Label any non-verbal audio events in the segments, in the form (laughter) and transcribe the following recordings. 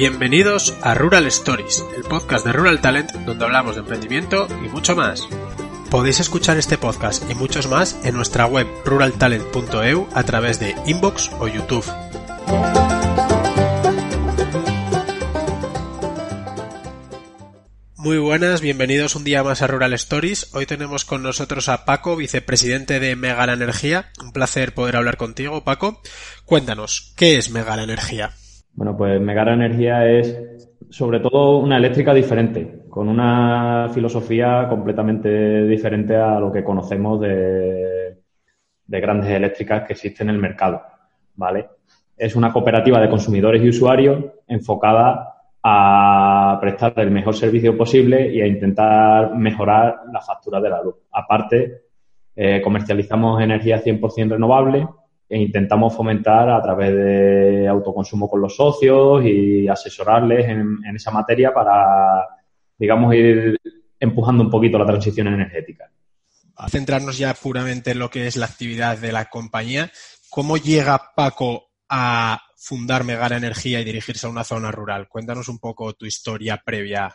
Bienvenidos a Rural Stories, el podcast de Rural Talent donde hablamos de emprendimiento y mucho más. Podéis escuchar este podcast y muchos más en nuestra web ruraltalent.eu a través de Inbox o YouTube. Muy buenas, bienvenidos un día más a Rural Stories. Hoy tenemos con nosotros a Paco, vicepresidente de Megala Energía. Un placer poder hablar contigo, Paco. Cuéntanos, ¿qué es Megala Energía? Bueno, pues Megara Energía es sobre todo una eléctrica diferente, con una filosofía completamente diferente a lo que conocemos de, de grandes eléctricas que existen en el mercado, ¿vale? Es una cooperativa de consumidores y usuarios enfocada a prestar el mejor servicio posible y a intentar mejorar la factura de la luz. Aparte, eh, comercializamos energía 100% renovable e intentamos fomentar a través de autoconsumo con los socios y asesorarles en, esa materia para, digamos, ir empujando un poquito la transición energética. A centrarnos ya puramente en lo que es la actividad de la compañía, ¿cómo llega Paco a fundar Megara Energía y dirigirse a una zona rural? Cuéntanos un poco tu historia previa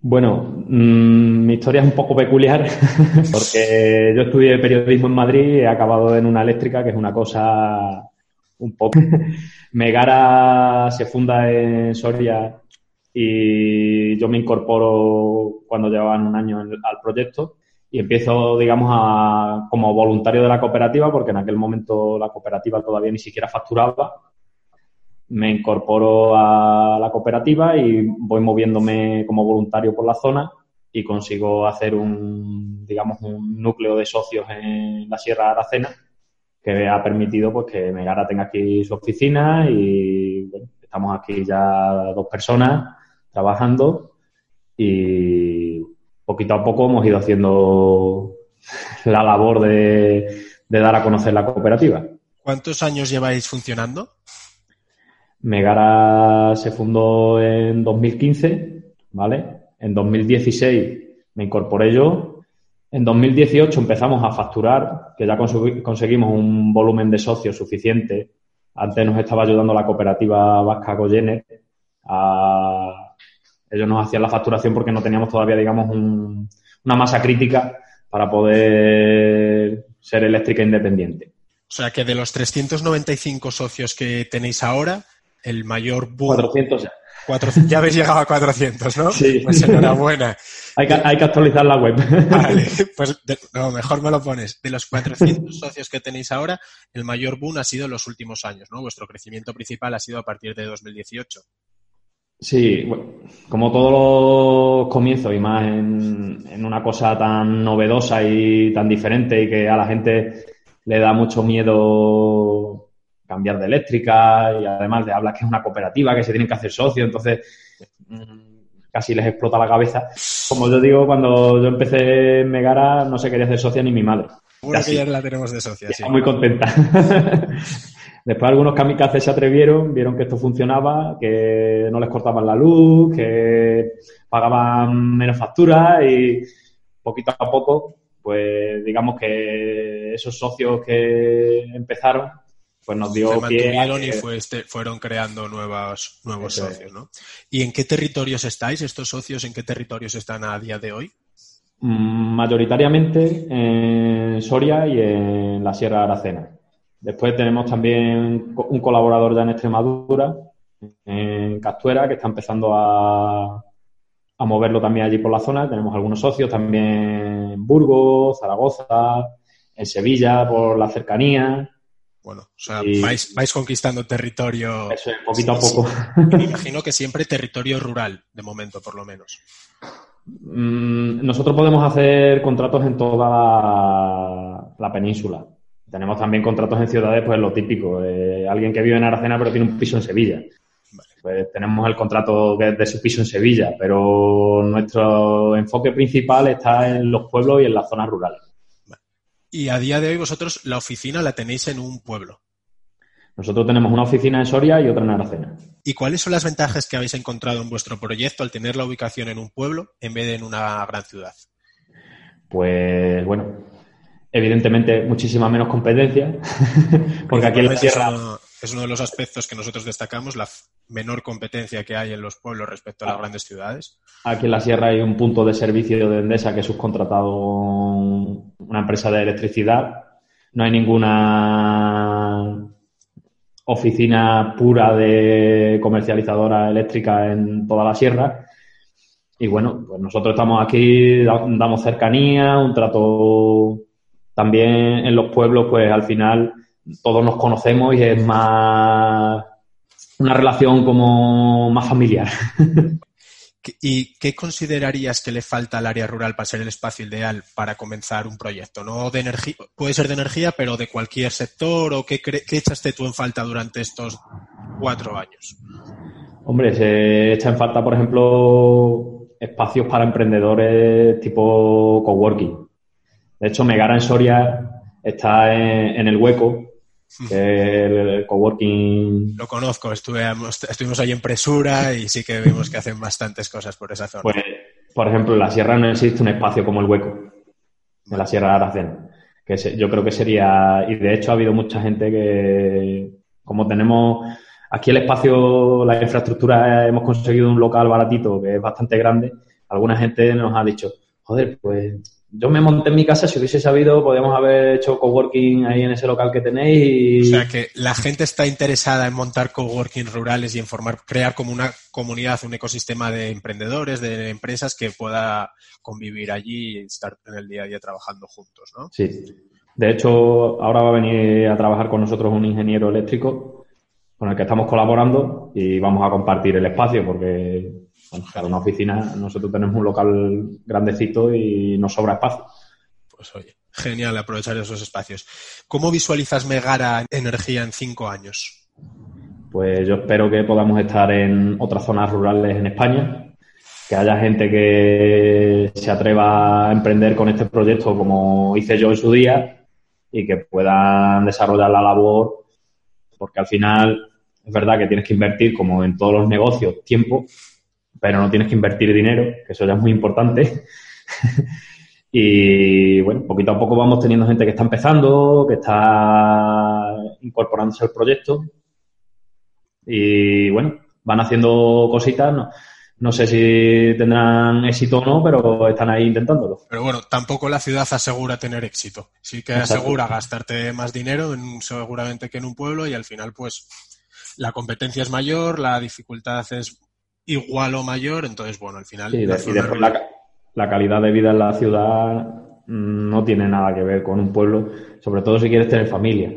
bueno, mmm, mi historia es un poco peculiar (laughs) porque yo estudié periodismo en Madrid he acabado en una eléctrica, que es una cosa un poco... (laughs) Megara se funda en Soria y yo me incorporo cuando llevaban un año al proyecto y empiezo, digamos, a, como voluntario de la cooperativa porque en aquel momento la cooperativa todavía ni siquiera facturaba me incorporo a la cooperativa y voy moviéndome como voluntario por la zona y consigo hacer un, digamos, un núcleo de socios en la Sierra de Aracena que ha permitido pues que Megara tenga aquí su oficina y estamos aquí ya dos personas trabajando y poquito a poco hemos ido haciendo la labor de dar a conocer la cooperativa. ¿Cuántos años lleváis funcionando? Megara se fundó en 2015, ¿vale? En 2016 me incorporé yo. En 2018 empezamos a facturar, que ya conseguimos un volumen de socios suficiente. Antes nos estaba ayudando la cooperativa Vasca Goyener. Ellos nos hacían la facturación porque no teníamos todavía, digamos, una masa crítica para poder ser eléctrica independiente. O sea que de los 395 socios que tenéis ahora, el mayor boom. 400 ya. ya habéis llegado a 400, ¿no? Sí. Pues enhorabuena. hay, que, hay que actualizar la web. Vale, (laughs) pues no, mejor me lo pones. De los 400 socios que tenéis ahora, el mayor boom ha sido en los últimos años, ¿no? Vuestro crecimiento principal ha sido a partir de 2018. Sí, como todos los comienzos y más en, en una cosa tan novedosa y tan diferente y que a la gente le da mucho miedo cambiar de eléctrica y además de hablar que es una cooperativa, que se tienen que hacer socios, entonces casi les explota la cabeza. Como yo digo, cuando yo empecé en Megara no se quería hacer socia ni mi madre. Una que ya la tenemos de socia, sí. Muy contenta. (laughs) Después algunos kamikazes se atrevieron, vieron que esto funcionaba, que no les cortaban la luz, que pagaban menos facturas y poquito a poco, pues digamos que esos socios que empezaron pues nos dio Se y este, fueron creando nuevos, nuevos socios, ¿no? ¿Y en qué territorios estáis? ¿Estos socios en qué territorios están a día de hoy? Mm, mayoritariamente en Soria y en la Sierra de Aracena. Después tenemos también un colaborador ya en Extremadura, en Castuera, que está empezando a, a moverlo también allí por la zona. Tenemos algunos socios también en Burgos, Zaragoza, en Sevilla por la cercanía. Bueno, o sea, vais, conquistando territorio. Eso es, poquito a poco. Me imagino que siempre territorio rural, de momento, por lo menos. Mm, nosotros podemos hacer contratos en toda la, península. Tenemos también contratos en ciudades, pues lo típico. alguien que vive en Aracena pero tiene un piso en Sevilla. Pues tenemos el contrato de su piso en Sevilla, pero nuestro enfoque principal está en los pueblos y en las zonas rurales. Y a día de hoy vosotros la oficina la tenéis en un pueblo. Nosotros tenemos una oficina en Soria y otra en Aracena. ¿Y cuáles son las ventajas que habéis encontrado en vuestro proyecto al tener la ubicación en un pueblo en vez de en una gran ciudad? Pues bueno, evidentemente muchísima menos competencia, (laughs) porque aquí en la sierra... Es uno de los aspectos que nosotros destacamos, la menor competencia que hay en los pueblos respecto a las grandes ciudades. Aquí en la sierra hay un punto de servicio de Endesa que es subcontratado una empresa de electricidad. No hay ninguna oficina pura de comercializadora eléctrica en toda la sierra. Y bueno, pues nosotros estamos aquí, damos cercanía, un trato también en los pueblos, pues al final todos nos conocemos y es más una relación como más familiar. (laughs) ¿Y qué considerarías que le falta al área rural para ser el espacio ideal para comenzar un proyecto? No de energía, puede ser de energía, pero de cualquier sector o qué, qué echaste tú en falta durante estos cuatro años? Hombre, se echa en falta, por ejemplo, espacios para emprendedores tipo coworking. De hecho, Megara en Soria está en el hueco el coworking. Lo conozco, estuvimos ahí en Presura y sí que vimos que hacen bastantes cosas por esa zona. Pues, por ejemplo, en la sierra no existe un espacio como el hueco, en la sierra de Aracena. Que yo creo que sería, y de hecho ha habido mucha gente que, como tenemos aquí el espacio, la infraestructura, hemos conseguido un local baratito que es bastante grande, alguna gente nos ha dicho, joder, pues yo me monté en mi casa, si hubiese sabido, podríamos haber hecho coworking ahí en ese local que tenéis. O sea, que la gente está interesada en montar coworking rurales y en formar, crear como una comunidad, un ecosistema de emprendedores, de empresas que pueda convivir allí y estar en el día a día trabajando juntos, ¿no? Sí. De hecho, ahora va a venir a trabajar con nosotros un ingeniero eléctrico con el que estamos colaborando y vamos a compartir el espacio porque bueno, cada una oficina, nosotros tenemos un local grandecito y nos sobra espacio. Pues oye, genial aprovechar esos espacios. ¿Cómo visualizas Megara Energía en cinco años? Pues yo espero que podamos estar en otras zonas rurales en España, que haya gente que se atreva a emprender con este proyecto como hice yo en su día y que puedan desarrollar la labor, porque al final es verdad que tienes que invertir, como en todos los negocios, tiempo, pero no tienes que invertir dinero, que eso ya es muy importante. (laughs) y bueno, poquito a poco vamos teniendo gente que está empezando, que está incorporándose al proyecto. Y bueno, van haciendo cositas. No, no sé si tendrán éxito o no, pero están ahí intentándolo. Pero bueno, tampoco la ciudad asegura tener éxito. Sí que asegura gastarte más dinero seguramente que en un pueblo y al final pues la competencia es mayor, la dificultad es igual o mayor, entonces, bueno, al final... y después la, calidad de vida en la ciudad no tiene nada que ver con un pueblo, sobre todo si quieres tener familia.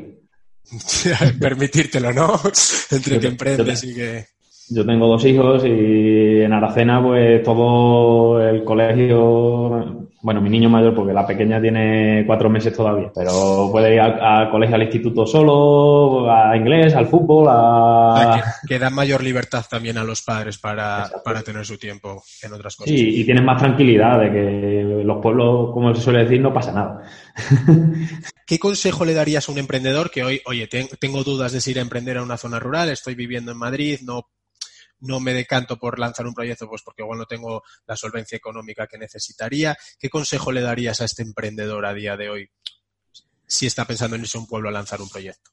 (laughs) Permitírtelo, ¿no? (laughs) Entre que emprendes y que... Yo tengo dos hijos y en Aracena, pues todo el colegio bueno, mi niño mayor, porque la pequeña tiene cuatro meses todavía, pero puede ir al, colegio, al instituto solo, a inglés, al fútbol, a... que, da mayor libertad también a los padres para, tener su tiempo en otras cosas. Sí, y tienen más tranquilidad de que los pueblos, como se suele decir, no pasa nada. (laughs) ¿Qué consejo le darías a un emprendedor que hoy, oye, tengo dudas de si ir a emprender a una zona rural, estoy viviendo en Madrid, no no me decanto por lanzar un proyecto, pues porque igual no tengo la solvencia económica que necesitaría. ¿Qué consejo le darías a este emprendedor a día de hoy si está pensando en irse a un pueblo a lanzar un proyecto?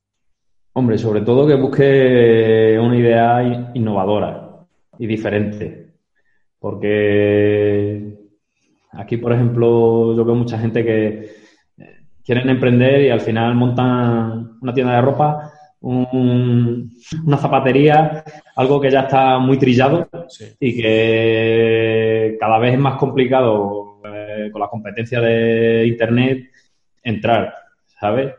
Hombre, sobre todo que busque una idea innovadora y diferente. Porque aquí, por ejemplo, yo veo mucha gente que quieren emprender y al final montan una tienda de ropa una zapatería, algo que ya está muy trillado y que cada vez es más complicado eh, con la competencia de Internet entrar, ¿sabes?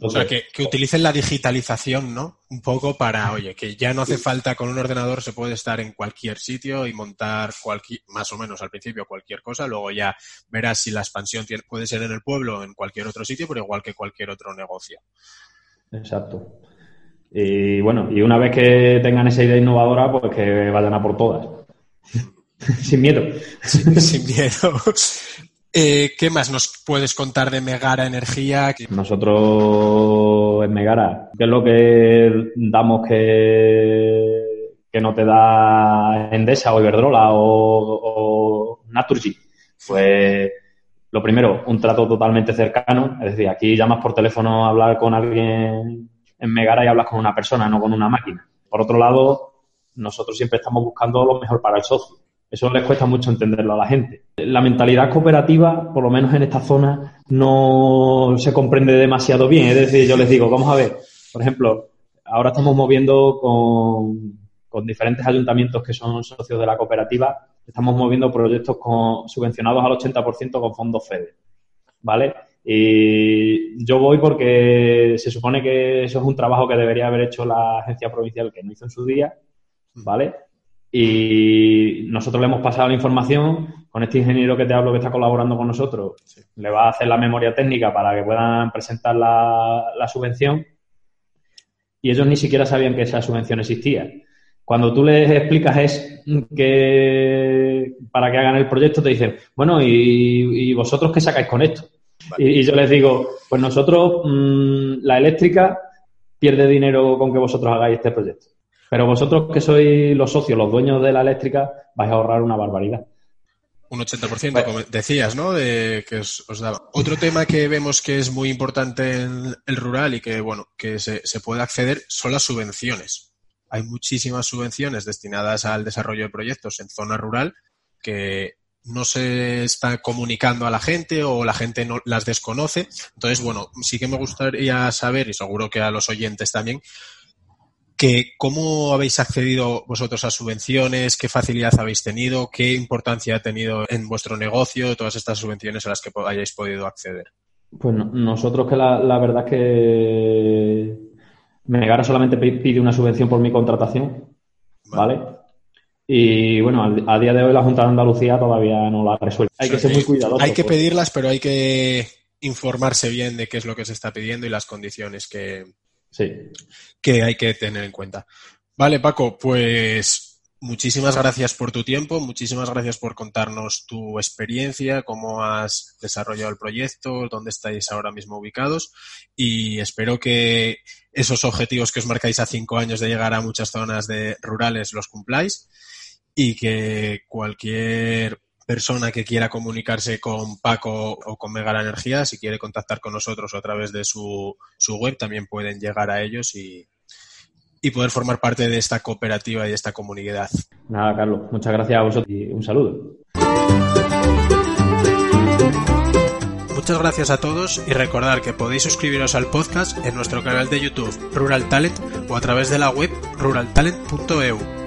o sea, que, utilicen la digitalización, ¿no? Un poco para, oye, que ya no hace falta con un ordenador, se puede estar en cualquier sitio y montar cualquier, más o menos al principio cualquier cosa, luego ya verás si la expansión puede ser en el pueblo o en cualquier otro sitio, pero igual que cualquier otro negocio. Exacto. Y bueno, y una vez que tengan esa idea innovadora, pues que vayan a por todas. (laughs) sin miedo. (laughs) sin miedo. Eh, ¿Qué más nos puedes contar de Megara Energía? Nosotros en Megara, ¿qué es lo que damos que, que no te da Endesa o Iberdrola o, o Naturgy? Pues lo primero, un trato totalmente cercano. Es decir, aquí llamas por teléfono a hablar con alguien en Megara y hablas con una persona, no con una máquina. Por otro lado, nosotros siempre estamos buscando lo mejor para el socio. Eso les cuesta mucho entenderlo a la gente. La mentalidad cooperativa, por lo menos en esta zona, no se comprende demasiado bien. Es decir, yo les digo, vamos a ver, por ejemplo, ahora estamos moviendo con, diferentes ayuntamientos que son socios de la cooperativa, estamos moviendo proyectos con, subvencionados al 80% con fondos FEDE. ¿Vale? Y yo voy porque se supone que eso es un trabajo que debería haber hecho la agencia provincial que no hizo en su día, ¿vale? Y nosotros le hemos pasado la información con este ingeniero que te hablo que está colaborando con nosotros. Le va a hacer la memoria técnica para que puedan presentar la, la subvención. Y ellos ni siquiera sabían que esa subvención existía. Cuando tú les explicas es que para que hagan el proyecto, te dicen, bueno, ¿y, vosotros qué sacáis con esto? Y, yo les digo, pues nosotros, mm, la eléctrica pierde dinero con que vosotros hagáis este proyecto. Pero vosotros que sois los socios, los dueños de la eléctrica, vais a ahorrar una barbaridad. Un 80%, como decías, ¿no? De que os, daba. Otro tema que vemos que es muy importante en el rural y que, bueno, que se, se puede acceder son las subvenciones. Hay muchísimas subvenciones destinadas al desarrollo de proyectos en zona rural que no se está comunicando a la gente o la gente no las desconoce. Entonces, bueno, sí que me gustaría saber, y seguro que a los oyentes también, que cómo habéis accedido vosotros a subvenciones, qué facilidad habéis tenido, qué importancia ha tenido en vuestro negocio todas estas subvenciones a las que hayáis podido acceder. Pues nosotros que la, la verdad que Megara solamente pide una subvención por mi contratación, ¿vale? Y bueno, a día de hoy la Junta de Andalucía todavía no la ha resuelto. Hay que ser muy cuidadoso. Hay que pedirlas, pero hay que informarse bien de qué es lo que se está pidiendo y las condiciones que, sí. que hay que tener en cuenta. Vale, Paco, pues muchísimas gracias por tu tiempo, muchísimas gracias por contarnos tu experiencia, cómo has desarrollado el proyecto, dónde estáis ahora mismo ubicados y espero que esos objetivos que os marcáis a cinco años de llegar a muchas zonas de rurales los cumpláis y que cualquier persona que quiera comunicarse con Paco o con Megara Energía, si quiere contactar con nosotros a través de su, su web, también pueden llegar a ellos y, y poder formar parte de esta cooperativa y de esta comunidad. Nada, Carlos, muchas gracias a vosotros y un saludo. Muchas gracias a todos y recordar que podéis suscribiros al podcast en nuestro canal de YouTube Rural Talent o a través de la web ruraltalent.eu.